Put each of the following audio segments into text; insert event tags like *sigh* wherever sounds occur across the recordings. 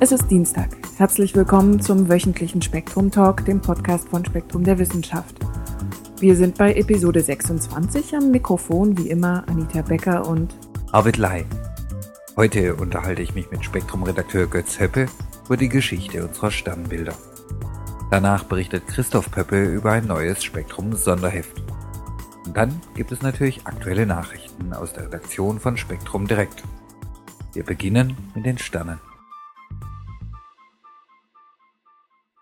Es ist Dienstag. Herzlich willkommen zum wöchentlichen Spektrum Talk, dem Podcast von Spektrum der Wissenschaft. Wir sind bei Episode 26 am Mikrofon, wie immer Anita Becker und Arvid Lai. Heute unterhalte ich mich mit Spektrum-Redakteur Götz Höppe über die Geschichte unserer Sternbilder. Danach berichtet Christoph Pöppe über ein neues Spektrum-Sonderheft. Und dann gibt es natürlich aktuelle Nachrichten aus der Redaktion von Spektrum Direkt. Wir beginnen mit den Sternen.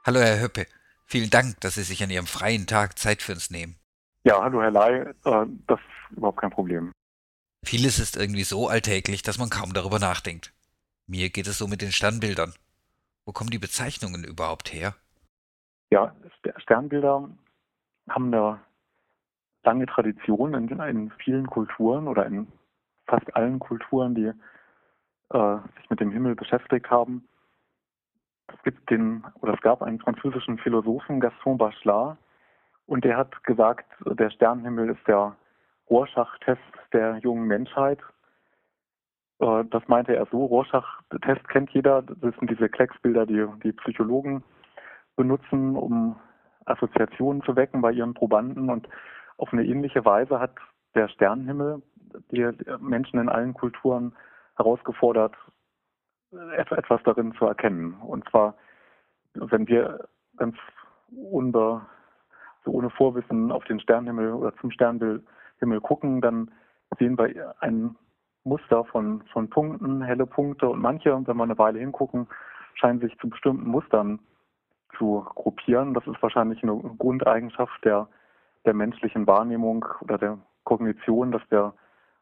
Hallo Herr Höppe, vielen Dank, dass Sie sich an Ihrem freien Tag Zeit für uns nehmen. Ja, hallo Herr Lai, äh, das ist überhaupt kein Problem. Vieles ist irgendwie so alltäglich, dass man kaum darüber nachdenkt. Mir geht es so mit den Sternbildern. Wo kommen die Bezeichnungen überhaupt her? Ja, Sternbilder haben eine lange Tradition in, in vielen Kulturen oder in fast allen Kulturen, die äh, sich mit dem Himmel beschäftigt haben. Es gibt den, oder es gab einen französischen Philosophen, Gaston Bachelard, und der hat gesagt, der Sternenhimmel ist der Rorschach-Test der jungen Menschheit. Äh, das meinte er so. Rorschach-Test kennt jeder. Das sind diese Klecksbilder, die die Psychologen benutzen, um Assoziationen zu wecken bei ihren Probanden. Und auf eine ähnliche Weise hat der Sternenhimmel die Menschen in allen Kulturen herausgefordert, etwas darin zu erkennen. Und zwar, wenn wir ganz unbe, so ohne Vorwissen auf den Sternenhimmel oder zum Sternenhimmel gucken, dann sehen wir ein Muster von, von Punkten, helle Punkte und manche, wenn wir eine Weile hingucken, scheinen sich zu bestimmten Mustern zu gruppieren. Das ist wahrscheinlich eine Grundeigenschaft der, der menschlichen Wahrnehmung oder der Kognition, dass wir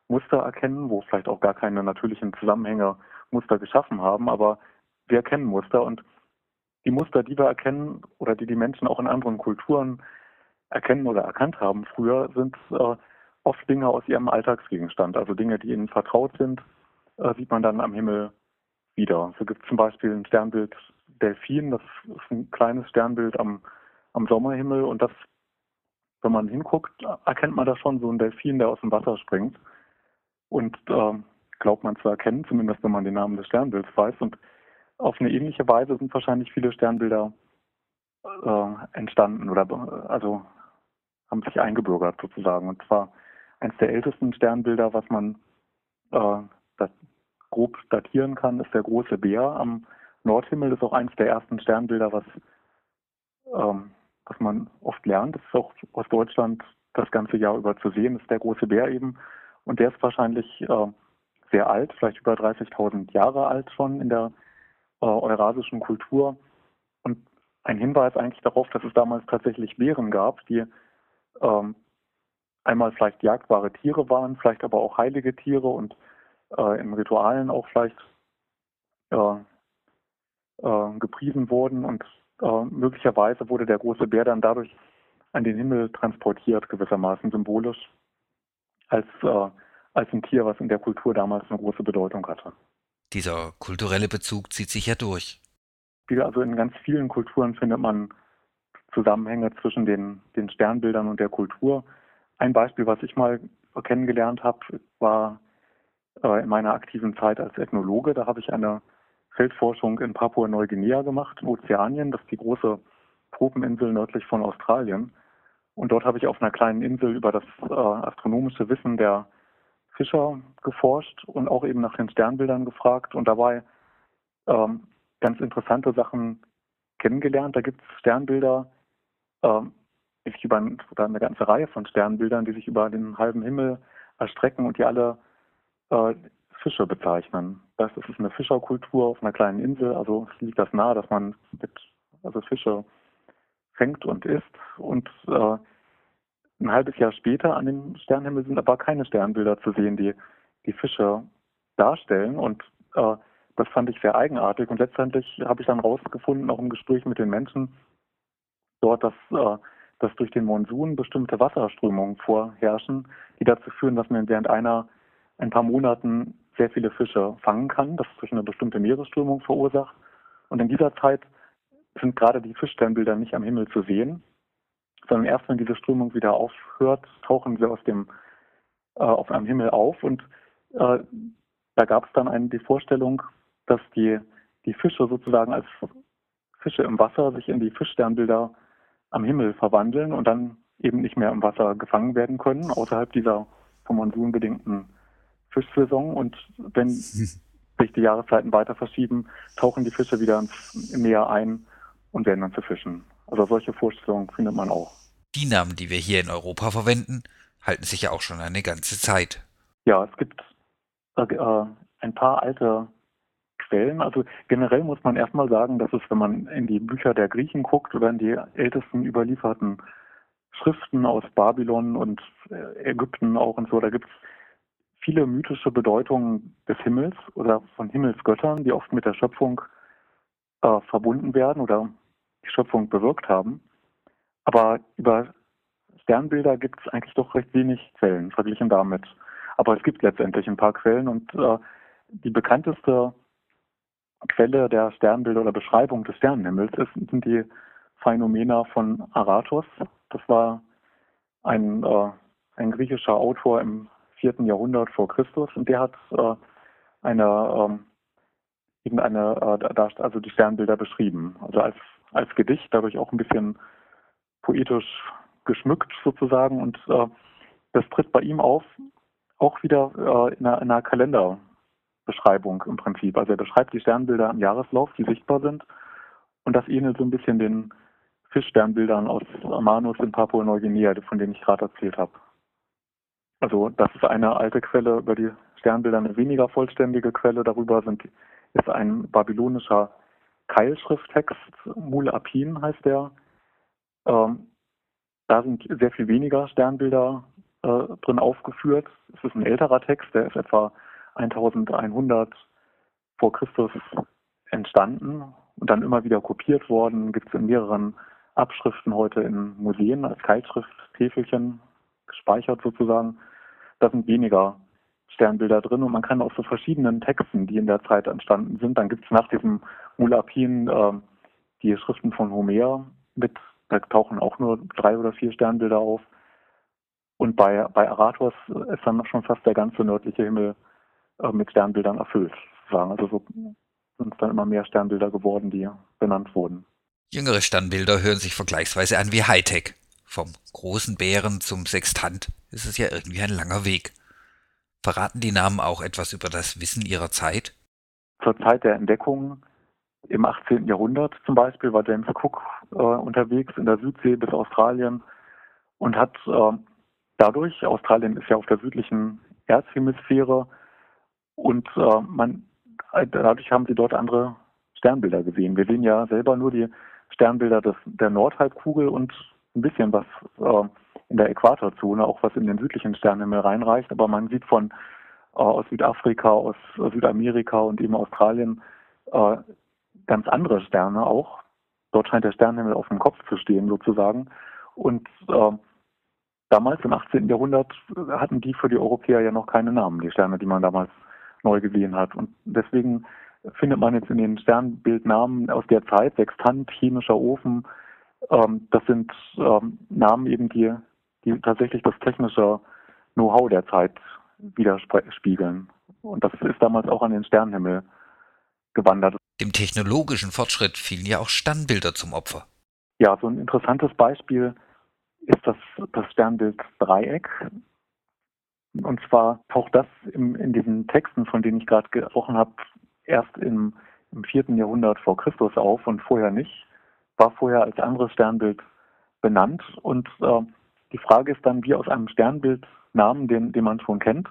Muster erkennen, wo vielleicht auch gar keine natürlichen Zusammenhänge Muster geschaffen haben, aber wir erkennen Muster und die Muster, die wir erkennen oder die die Menschen auch in anderen Kulturen erkennen oder erkannt haben früher, sind äh, oft Dinge aus ihrem Alltagsgegenstand, also Dinge, die ihnen vertraut sind, äh, sieht man dann am Himmel wieder. So gibt es zum Beispiel ein Sternbild Delfin, das ist ein kleines Sternbild am, am Sommerhimmel und das, wenn man hinguckt, erkennt man da schon so ein Delfin, der aus dem Wasser springt. Und äh, glaubt man zu erkennen, zumindest wenn man den Namen des Sternbilds weiß. Und auf eine ähnliche Weise sind wahrscheinlich viele Sternbilder äh, entstanden oder also haben sich eingebürgert sozusagen. Und zwar eines der ältesten Sternbilder, was man äh, das grob datieren kann, ist der große Bär am Nordhimmel. Das ist auch eines der ersten Sternbilder, was, ähm, was man oft lernt. Das ist auch aus Deutschland das ganze Jahr über zu sehen. Das ist der große Bär eben. Und der ist wahrscheinlich äh, sehr alt, vielleicht über 30.000 Jahre alt schon in der äh, eurasischen Kultur. Und ein Hinweis eigentlich darauf, dass es damals tatsächlich Bären gab, die ähm, einmal vielleicht jagdbare Tiere waren, vielleicht aber auch heilige Tiere und äh, in Ritualen auch vielleicht äh, äh, gepriesen wurden. Und äh, möglicherweise wurde der große Bär dann dadurch an den Himmel transportiert, gewissermaßen symbolisch, als äh, als ein Tier, was in der Kultur damals eine große Bedeutung hatte. Dieser kulturelle Bezug zieht sich ja durch. Also in ganz vielen Kulturen findet man Zusammenhänge zwischen den, den Sternbildern und der Kultur. Ein Beispiel, was ich mal kennengelernt habe, war äh, in meiner aktiven Zeit als Ethnologe. Da habe ich eine Feldforschung in Papua-Neuguinea gemacht, in Ozeanien. Das ist die große Tropeninsel nördlich von Australien. Und dort habe ich auf einer kleinen Insel über das äh, astronomische Wissen der Fischer geforscht und auch eben nach den Sternbildern gefragt und dabei ähm, ganz interessante Sachen kennengelernt. Da gibt es Sternbilder, ähm, die sich über oder eine ganze Reihe von Sternbildern, die sich über den halben Himmel erstrecken und die alle äh, Fische bezeichnen. Das ist eine Fischerkultur auf einer kleinen Insel, also liegt das nahe, dass man mit, also Fische fängt und isst und äh, ein halbes Jahr später an dem Sternenhimmel sind aber keine Sternbilder zu sehen, die die Fische darstellen. Und äh, das fand ich sehr eigenartig. Und letztendlich habe ich dann rausgefunden, auch im Gespräch mit den Menschen dort, dass, äh, dass durch den Monsun bestimmte Wasserströmungen vorherrschen, die dazu führen, dass man während einer ein paar Monaten sehr viele Fische fangen kann, das durch eine bestimmte Meeresströmung verursacht. Und in dieser Zeit sind gerade die Fischsternbilder nicht am Himmel zu sehen sondern erst wenn diese Strömung wieder aufhört, tauchen sie aus dem äh, auf einem Himmel auf und äh, da gab es dann eine, die Vorstellung, dass die, die Fische sozusagen als Fische im Wasser sich in die Fischsternbilder am Himmel verwandeln und dann eben nicht mehr im Wasser gefangen werden können, außerhalb dieser vom Monsun bedingten Fischsaison. Und wenn *laughs* sich die Jahreszeiten weiter verschieben, tauchen die Fische wieder ins Meer ein und werden dann zu Fischen. Also solche Vorstellungen findet man auch. Die Namen, die wir hier in Europa verwenden, halten sich ja auch schon eine ganze Zeit. Ja, es gibt äh, äh ein paar alte Quellen. Also generell muss man erstmal sagen, dass es, wenn man in die Bücher der Griechen guckt oder in die ältesten überlieferten Schriften aus Babylon und äh, Ägypten auch und so, da gibt es viele mythische Bedeutungen des Himmels oder von Himmelsgöttern, die oft mit der Schöpfung äh, verbunden werden oder die Schöpfung bewirkt haben. Aber über Sternbilder gibt es eigentlich doch recht wenig Quellen verglichen damit. Aber es gibt letztendlich ein paar Quellen und äh, die bekannteste Quelle der Sternbilder oder Beschreibung des Sternenhimmels ist, sind die Phänomena von Aratos. Das war ein, äh, ein griechischer Autor im vierten Jahrhundert vor Christus und der hat äh, eine ähm, eben eine äh, also die Sternbilder beschrieben, also als als Gedicht, dadurch auch ein bisschen poetisch geschmückt sozusagen und äh, das tritt bei ihm auf, auch wieder äh, in, einer, in einer Kalender Beschreibung im Prinzip. Also er beschreibt die Sternbilder im Jahreslauf, die sichtbar sind. Und das ähnelt so ein bisschen den Fischsternbildern aus Amanus in Papua-Neuguinea, von denen ich gerade erzählt habe. Also das ist eine alte Quelle über die Sternbilder, eine weniger vollständige Quelle darüber sind, ist ein babylonischer Keilschrifttext, Mul Apin heißt der. Ähm, da sind sehr viel weniger Sternbilder äh, drin aufgeführt. Es ist ein älterer Text, der ist etwa 1100 vor Christus entstanden und dann immer wieder kopiert worden. Gibt es in mehreren Abschriften heute in Museen als Keilschrifttäfelchen gespeichert sozusagen. Da sind weniger Sternbilder drin und man kann aus so verschiedenen Texten, die in der Zeit entstanden sind, dann gibt es nach diesem Mulapin äh, die Schriften von Homer mit, da tauchen auch nur drei oder vier Sternbilder auf. Und bei, bei Aratos ist dann schon fast der ganze nördliche Himmel äh, mit Sternbildern erfüllt, sozusagen. Also so sind es dann immer mehr Sternbilder geworden, die benannt wurden. Jüngere Sternbilder hören sich vergleichsweise an wie Hightech. Vom großen Bären zum Sextant ist es ja irgendwie ein langer Weg. Verraten die Namen auch etwas über das Wissen ihrer Zeit? Zur Zeit der Entdeckung im 18. Jahrhundert zum Beispiel war James Cook äh, unterwegs in der Südsee bis Australien und hat äh, dadurch, Australien ist ja auf der südlichen Erzhemisphäre, und äh, man, äh, dadurch haben sie dort andere Sternbilder gesehen. Wir sehen ja selber nur die Sternbilder des, der Nordhalbkugel und ein bisschen was äh, in der Äquatorzone, auch was in den südlichen Sternenhimmel reinreicht. Aber man sieht von äh, aus Südafrika, aus Südamerika und eben Australien äh, ganz andere Sterne auch. Dort scheint der Sternenhimmel auf dem Kopf zu stehen sozusagen. Und äh, damals im 18. Jahrhundert hatten die für die Europäer ja noch keine Namen, die Sterne, die man damals neu gesehen hat. Und deswegen findet man jetzt in den Sternbildnamen aus der Zeit, Sextant, chemischer Ofen, ähm, das sind ähm, Namen eben, die, die tatsächlich das technische Know-how der Zeit widerspiegeln. Und das ist damals auch an den Sternenhimmel gewandert. Dem technologischen Fortschritt fielen ja auch Sternbilder zum Opfer. Ja, so ein interessantes Beispiel ist das, das Sternbild Dreieck. Und zwar taucht das im, in diesen Texten, von denen ich gerade gesprochen habe, erst im, im vierten Jahrhundert vor Christus auf und vorher nicht. War vorher als anderes Sternbild benannt. Und äh, die Frage ist dann, wie aus einem Sternbildnamen, den, den man schon kennt,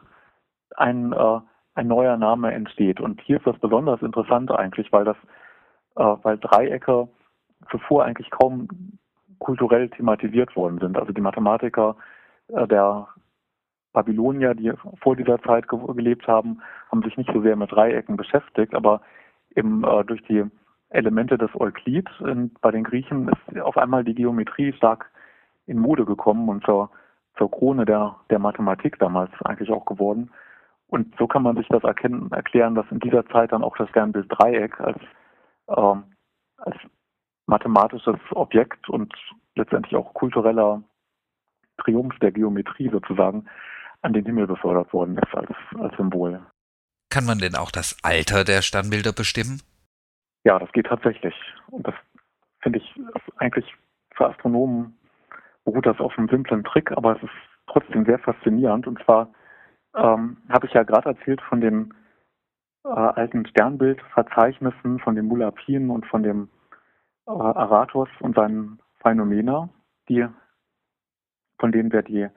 ein, äh, ein neuer Name entsteht. Und hier ist das besonders interessant eigentlich, weil das, äh, weil Dreiecke zuvor eigentlich kaum kulturell thematisiert worden sind. Also die Mathematiker äh, der Babylonier, die vor dieser Zeit gelebt haben, haben sich nicht so sehr mit Dreiecken beschäftigt, aber eben äh, durch die Elemente des Euklid in, bei den Griechen ist auf einmal die Geometrie stark in Mode gekommen und zur, zur Krone der, der Mathematik damals eigentlich auch geworden. Und so kann man sich das erkennen, erklären, dass in dieser Zeit dann auch das Sternbild Dreieck als, äh, als mathematisches Objekt und letztendlich auch kultureller Triumph der Geometrie sozusagen an den Himmel befördert worden ist als, als Symbol. Kann man denn auch das Alter der Sternbilder bestimmen? Ja, das geht tatsächlich. Und das finde ich eigentlich für Astronomen beruht das auf einem simplen Trick, aber es ist trotzdem sehr faszinierend. Und zwar ähm, habe ich ja gerade erzählt von den äh, alten Sternbildverzeichnissen, von den Mulapien und von dem äh, Aratos und seinen Phänomena, die, von denen wir die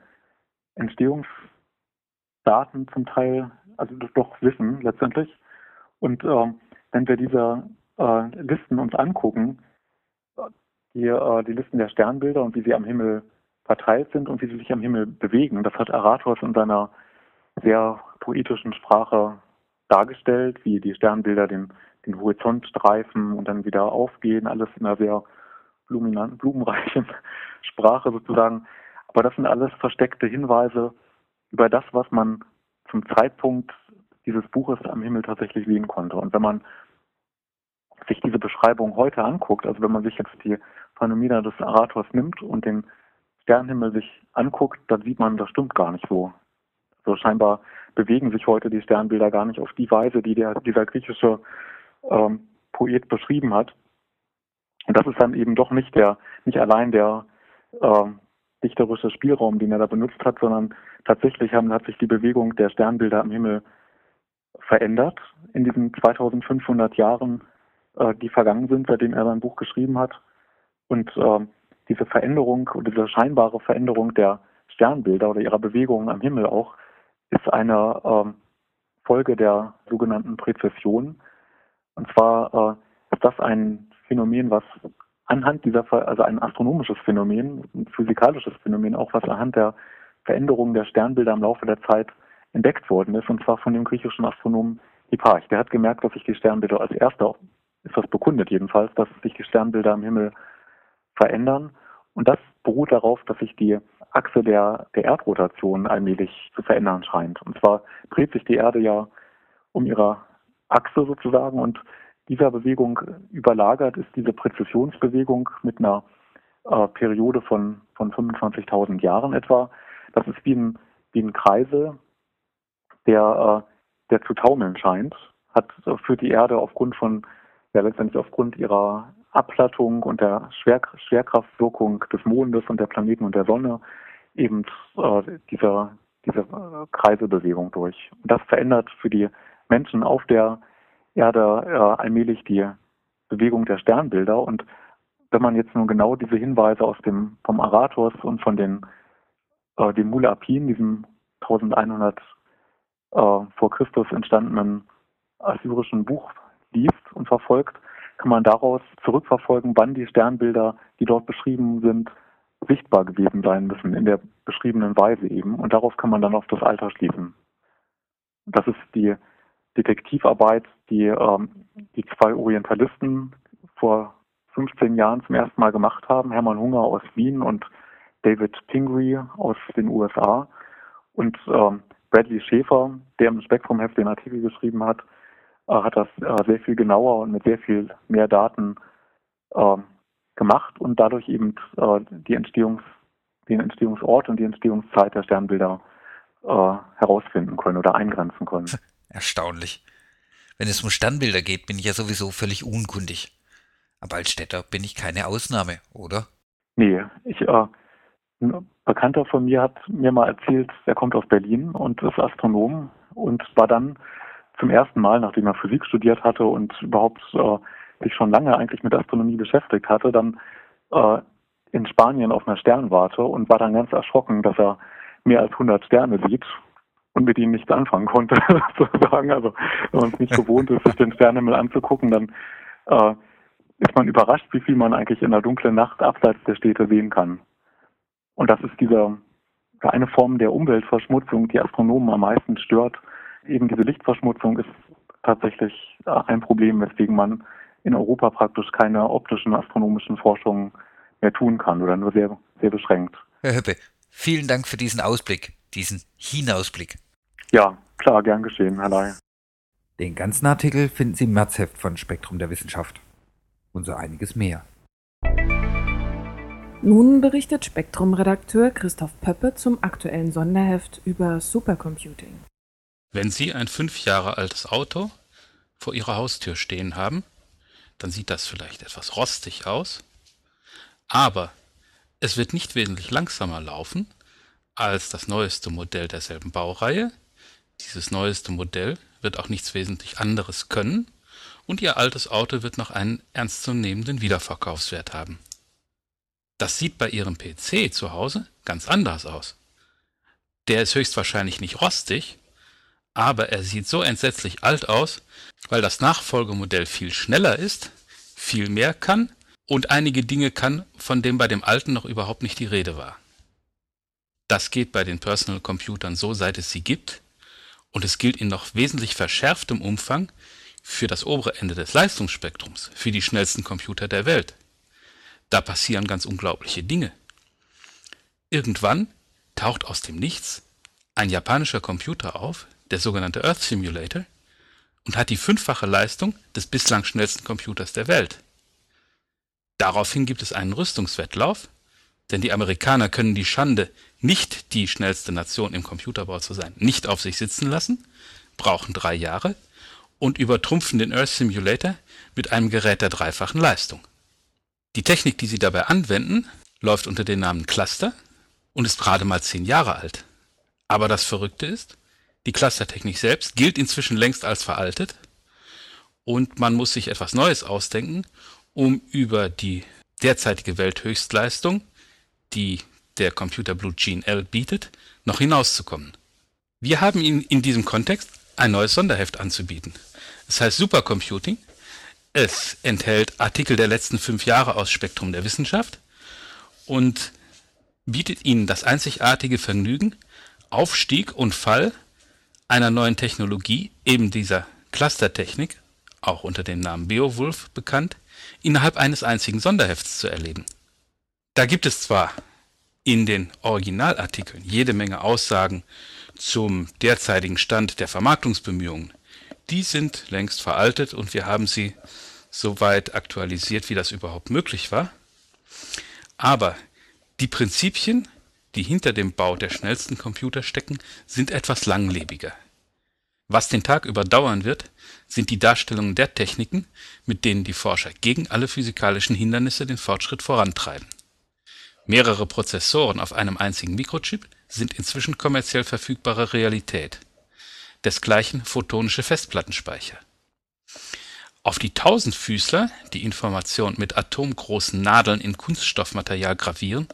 Entstehungsdaten zum Teil, also doch wissen letztendlich. Und äh, wenn wir diese äh, Listen uns angucken, die, äh, die Listen der Sternbilder und wie sie am Himmel verteilt sind und wie sie sich am Himmel bewegen, das hat Aratos in seiner sehr poetischen Sprache dargestellt, wie die Sternbilder den, den Horizont streifen und dann wieder aufgehen, alles in einer sehr blumenreichen *laughs* Sprache sozusagen. Aber das sind alles versteckte Hinweise über das, was man zum Zeitpunkt dieses Buches am Himmel tatsächlich sehen konnte. Und wenn man sich diese Beschreibung heute anguckt, also wenn man sich jetzt die Phänomena des Arators nimmt und den Sternenhimmel sich anguckt, dann sieht man, das stimmt gar nicht so. So scheinbar bewegen sich heute die Sternbilder gar nicht auf die Weise, die der, dieser griechische ähm, Poet beschrieben hat. Und das ist dann eben doch nicht der, nicht allein der äh, dichterische Spielraum, den er da benutzt hat, sondern tatsächlich haben, hat sich die Bewegung der Sternbilder am Himmel verändert in diesen 2500 Jahren, äh, die vergangen sind, seitdem er sein Buch geschrieben hat. Und äh, diese Veränderung und diese scheinbare Veränderung der Sternbilder oder ihrer Bewegungen am Himmel auch ist eine äh, Folge der sogenannten Präzession. Und zwar äh, ist das ein Phänomen, was anhand dieser, also ein astronomisches Phänomen, ein physikalisches Phänomen, auch was anhand der Veränderungen der Sternbilder im Laufe der Zeit entdeckt worden ist, und zwar von dem griechischen Astronomen Hipparch. Der hat gemerkt, dass sich die Sternbilder als erster, ist das bekundet jedenfalls, dass sich die Sternbilder im Himmel verändern. Und das beruht darauf, dass sich die Achse der, der Erdrotation allmählich zu verändern scheint. Und zwar dreht sich die Erde ja um ihre Achse sozusagen und dieser Bewegung überlagert ist diese Präzessionsbewegung mit einer äh, Periode von, von 25.000 Jahren etwa. Das ist wie ein, wie ein Kreisel, der, äh, der zu taumeln scheint, hat für die Erde aufgrund von, ja letztendlich aufgrund ihrer Abplattung und der Schwer Schwerkraftwirkung des Mondes und der Planeten und der Sonne eben äh, dieser, diese äh, Kreiselbewegung durch. Und das verändert für die Menschen auf der Erde äh, allmählich die Bewegung der Sternbilder. Und wenn man jetzt nun genau diese Hinweise aus dem vom Aratos und von den äh, dem Mulapin, diesem 1100 äh, vor Christus entstandenen assyrischen Buch liest und verfolgt, kann man daraus zurückverfolgen, wann die Sternbilder, die dort beschrieben sind, sichtbar gewesen sein müssen, in der beschriebenen Weise eben. Und darauf kann man dann auf das Alter schließen. Das ist die Detektivarbeit, die ähm, die zwei Orientalisten vor 15 Jahren zum ersten Mal gemacht haben, Hermann Hunger aus Wien und David Pingree aus den USA und ähm, Bradley Schäfer, der im Spektrumheft den Artikel geschrieben hat, hat das äh, sehr viel genauer und mit sehr viel mehr Daten äh, gemacht und dadurch eben äh, die Entstehungs, den Entstehungsort und die Entstehungszeit der Sternbilder äh, herausfinden können oder eingrenzen können. *laughs* Erstaunlich. Wenn es um Sternbilder geht, bin ich ja sowieso völlig unkundig. Aber als Städter bin ich keine Ausnahme, oder? Nee, ich, äh, ein Bekannter von mir hat mir mal erzählt, er kommt aus Berlin und ist Astronom und war dann zum ersten Mal, nachdem er Physik studiert hatte und überhaupt äh, sich schon lange eigentlich mit Astronomie beschäftigt hatte, dann äh, in Spanien auf einer Sternwarte und war dann ganz erschrocken, dass er mehr als 100 Sterne sieht und mit ihnen nichts anfangen konnte, *laughs* sozusagen. Also wenn man es nicht gewohnt ist, sich den Sternenhimmel anzugucken, dann äh, ist man überrascht, wie viel man eigentlich in der dunklen Nacht abseits der Städte sehen kann. Und das ist diese eine Form der Umweltverschmutzung, die Astronomen am meisten stört. Eben diese Lichtverschmutzung ist tatsächlich ein Problem, weswegen man in Europa praktisch keine optischen astronomischen Forschungen mehr tun kann oder nur sehr, sehr beschränkt. Herr Höppe, vielen Dank für diesen Ausblick diesen Hinausblick. Ja, klar, gern geschehen, Herr Ley. Den ganzen Artikel finden Sie im Märzheft von Spektrum der Wissenschaft. Und so einiges mehr. Nun berichtet Spektrum-Redakteur Christoph Pöppe zum aktuellen Sonderheft über Supercomputing. Wenn Sie ein fünf Jahre altes Auto vor Ihrer Haustür stehen haben, dann sieht das vielleicht etwas rostig aus, aber es wird nicht wesentlich langsamer laufen als das neueste Modell derselben Baureihe. Dieses neueste Modell wird auch nichts wesentlich anderes können und Ihr altes Auto wird noch einen ernstzunehmenden Wiederverkaufswert haben. Das sieht bei Ihrem PC zu Hause ganz anders aus. Der ist höchstwahrscheinlich nicht rostig, aber er sieht so entsetzlich alt aus, weil das Nachfolgemodell viel schneller ist, viel mehr kann und einige Dinge kann, von dem bei dem alten noch überhaupt nicht die Rede war. Das geht bei den Personal Computern so, seit es sie gibt, und es gilt in noch wesentlich verschärftem Umfang für das obere Ende des Leistungsspektrums, für die schnellsten Computer der Welt. Da passieren ganz unglaubliche Dinge. Irgendwann taucht aus dem Nichts ein japanischer Computer auf, der sogenannte Earth Simulator, und hat die fünffache Leistung des bislang schnellsten Computers der Welt. Daraufhin gibt es einen Rüstungswettlauf, denn die Amerikaner können die Schande, nicht die schnellste Nation im Computerbau zu sein, nicht auf sich sitzen lassen, brauchen drei Jahre und übertrumpfen den Earth Simulator mit einem Gerät der dreifachen Leistung. Die Technik, die sie dabei anwenden, läuft unter dem Namen Cluster und ist gerade mal zehn Jahre alt. Aber das Verrückte ist, die Clustertechnik selbst gilt inzwischen längst als veraltet und man muss sich etwas Neues ausdenken, um über die derzeitige Welthöchstleistung, die der Computer Blue Gene L bietet, noch hinauszukommen. Wir haben Ihnen in diesem Kontext ein neues Sonderheft anzubieten. Es heißt Supercomputing. Es enthält Artikel der letzten fünf Jahre aus Spektrum der Wissenschaft und bietet Ihnen das einzigartige Vergnügen, Aufstieg und Fall einer neuen Technologie, eben dieser Clustertechnik, auch unter dem Namen Beowulf bekannt, innerhalb eines einzigen Sonderhefts zu erleben. Da gibt es zwar in den Originalartikeln jede Menge Aussagen zum derzeitigen Stand der Vermarktungsbemühungen. Die sind längst veraltet und wir haben sie so weit aktualisiert, wie das überhaupt möglich war. Aber die Prinzipien, die hinter dem Bau der schnellsten Computer stecken, sind etwas langlebiger. Was den Tag über dauern wird, sind die Darstellungen der Techniken, mit denen die Forscher gegen alle physikalischen Hindernisse den Fortschritt vorantreiben. Mehrere Prozessoren auf einem einzigen Mikrochip sind inzwischen kommerziell verfügbare Realität. Desgleichen photonische Festplattenspeicher. Auf die Tausendfüßler, die Information mit atomgroßen Nadeln in Kunststoffmaterial gravieren,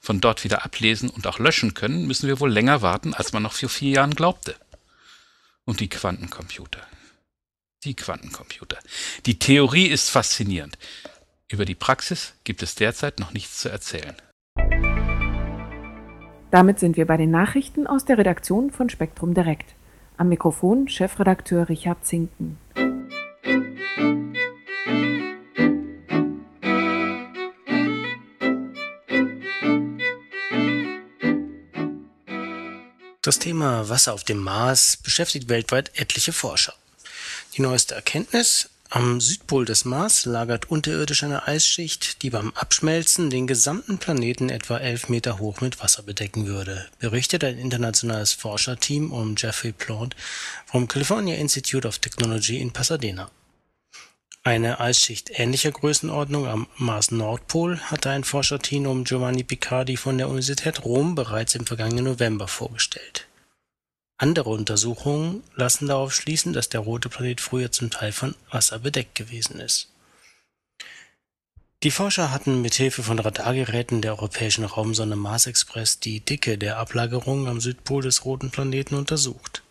von dort wieder ablesen und auch löschen können, müssen wir wohl länger warten, als man noch vor vier Jahren glaubte. Und die Quantencomputer. Die Quantencomputer. Die Theorie ist faszinierend. Über die Praxis gibt es derzeit noch nichts zu erzählen. Damit sind wir bei den Nachrichten aus der Redaktion von Spektrum Direkt. Am Mikrofon Chefredakteur Richard Zinken. Das Thema Wasser auf dem Mars beschäftigt weltweit etliche Forscher. Die neueste Erkenntnis, am Südpol des Mars lagert unterirdisch eine Eisschicht, die beim Abschmelzen den gesamten Planeten etwa elf Meter hoch mit Wasser bedecken würde, berichtet ein internationales Forscherteam um Jeffrey Plant vom California Institute of Technology in Pasadena. Eine Eisschicht ähnlicher Größenordnung am Mars-Nordpol hatte ein Forscherteam um Giovanni Picardi von der Universität Rom bereits im vergangenen November vorgestellt andere Untersuchungen lassen darauf schließen, dass der rote Planet früher zum Teil von Wasser bedeckt gewesen ist. Die Forscher hatten mithilfe von Radargeräten der europäischen Raumsonde Mars Express die Dicke der Ablagerungen am Südpol des roten Planeten untersucht.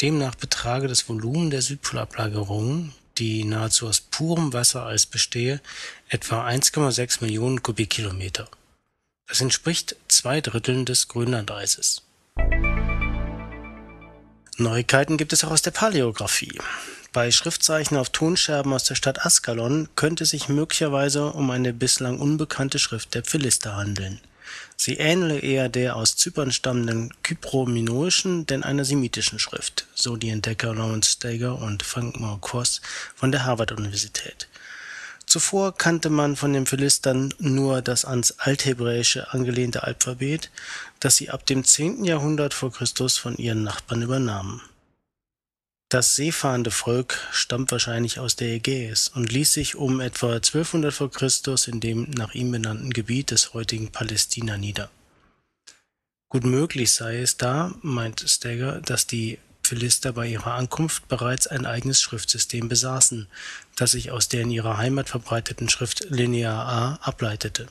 Demnach betrage das Volumen der Südpolablagerungen, die nahezu aus purem Wasser als bestehe, etwa 1,6 Millionen Kubikkilometer. Das entspricht zwei Dritteln des Grönlandeises. Neuigkeiten gibt es auch aus der Paläographie. Bei Schriftzeichen auf Tonscherben aus der Stadt Askalon könnte es sich möglicherweise um eine bislang unbekannte Schrift der Philister handeln. Sie ähnele eher der aus Zypern stammenden kyprominoischen denn einer semitischen Schrift, so die Entdecker Lawrence Stager und Frank Marquardt von der Harvard-Universität. Zuvor kannte man von den Philistern nur das ans Althebräische angelehnte Alphabet, das sie ab dem 10. Jahrhundert vor Christus von ihren Nachbarn übernahmen. Das seefahrende Volk stammt wahrscheinlich aus der Ägäis und ließ sich um etwa 1200 v. Chr. in dem nach ihm benannten Gebiet des heutigen Palästina nieder. Gut möglich sei es da, meint Steger, dass die Philister bei ihrer Ankunft bereits ein eigenes Schriftsystem besaßen, das sich aus der in ihrer Heimat verbreiteten Schrift Linear A ableitete.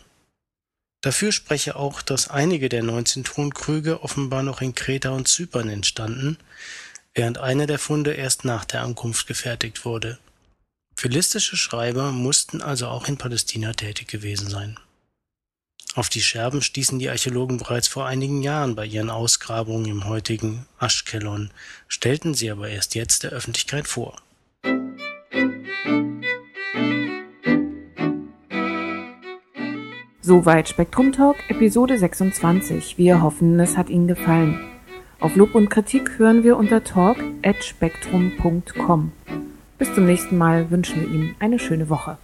Dafür spreche auch, dass einige der 19 Tonkrüge offenbar noch in Kreta und Zypern entstanden, während einer der Funde erst nach der Ankunft gefertigt wurde. Philistische Schreiber mussten also auch in Palästina tätig gewesen sein. Auf die Scherben stießen die Archäologen bereits vor einigen Jahren bei ihren Ausgrabungen im heutigen Aschkelon, stellten sie aber erst jetzt der Öffentlichkeit vor. Soweit Spektrum Talk Episode 26. Wir hoffen, es hat Ihnen gefallen. Auf Lob und Kritik hören wir unter talk@spektrum.com. Bis zum nächsten Mal wünschen wir Ihnen eine schöne Woche.